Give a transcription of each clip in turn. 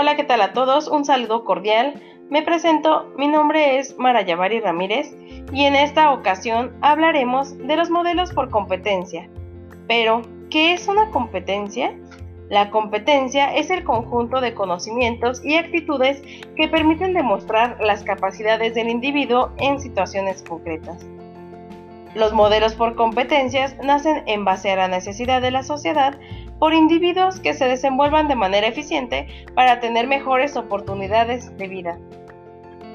Hola, ¿qué tal a todos? Un saludo cordial. Me presento, mi nombre es Marayavari Ramírez y en esta ocasión hablaremos de los modelos por competencia. Pero, ¿qué es una competencia? La competencia es el conjunto de conocimientos y actitudes que permiten demostrar las capacidades del individuo en situaciones concretas. Los modelos por competencias nacen en base a la necesidad de la sociedad por individuos que se desenvuelvan de manera eficiente para tener mejores oportunidades de vida.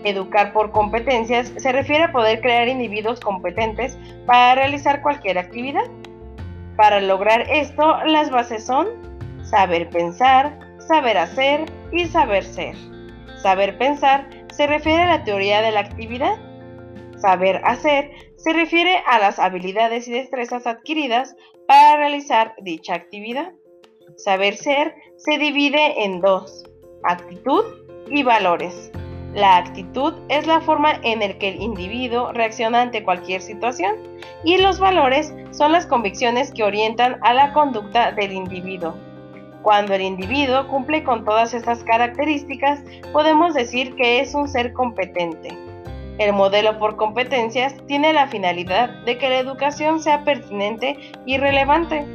Educar por competencias se refiere a poder crear individuos competentes para realizar cualquier actividad. Para lograr esto, las bases son saber pensar, saber hacer y saber ser. Saber pensar se refiere a la teoría de la actividad Saber hacer se refiere a las habilidades y destrezas adquiridas para realizar dicha actividad. Saber ser se divide en dos, actitud y valores. La actitud es la forma en la que el individuo reacciona ante cualquier situación y los valores son las convicciones que orientan a la conducta del individuo. Cuando el individuo cumple con todas estas características, podemos decir que es un ser competente. El modelo por competencias tiene la finalidad de que la educación sea pertinente y relevante.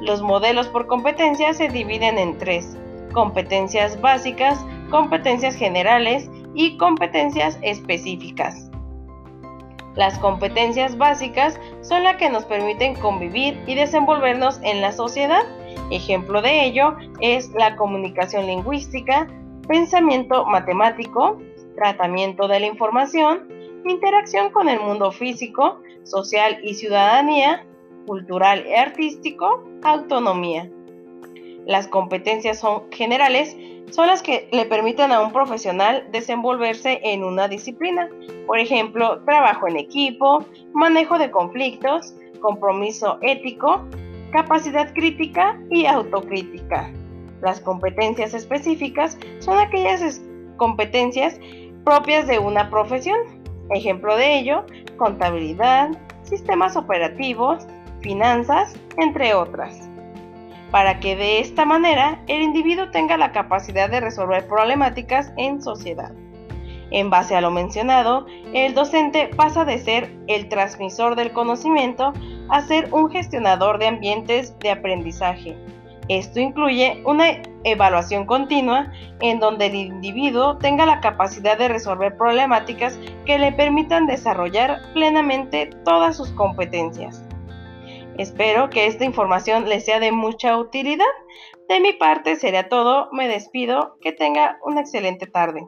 Los modelos por competencias se dividen en tres, competencias básicas, competencias generales y competencias específicas. Las competencias básicas son las que nos permiten convivir y desenvolvernos en la sociedad. Ejemplo de ello es la comunicación lingüística, pensamiento matemático, tratamiento de la información, interacción con el mundo físico, social y ciudadanía, cultural y artístico, autonomía. Las competencias son generales son las que le permiten a un profesional desenvolverse en una disciplina, por ejemplo, trabajo en equipo, manejo de conflictos, compromiso ético, capacidad crítica y autocrítica. Las competencias específicas son aquellas competencias propias de una profesión. Ejemplo de ello, contabilidad, sistemas operativos, finanzas, entre otras. Para que de esta manera el individuo tenga la capacidad de resolver problemáticas en sociedad. En base a lo mencionado, el docente pasa de ser el transmisor del conocimiento a ser un gestionador de ambientes de aprendizaje, esto incluye una evaluación continua en donde el individuo tenga la capacidad de resolver problemáticas que le permitan desarrollar plenamente todas sus competencias. Espero que esta información les sea de mucha utilidad. De mi parte sería todo. Me despido. Que tenga una excelente tarde.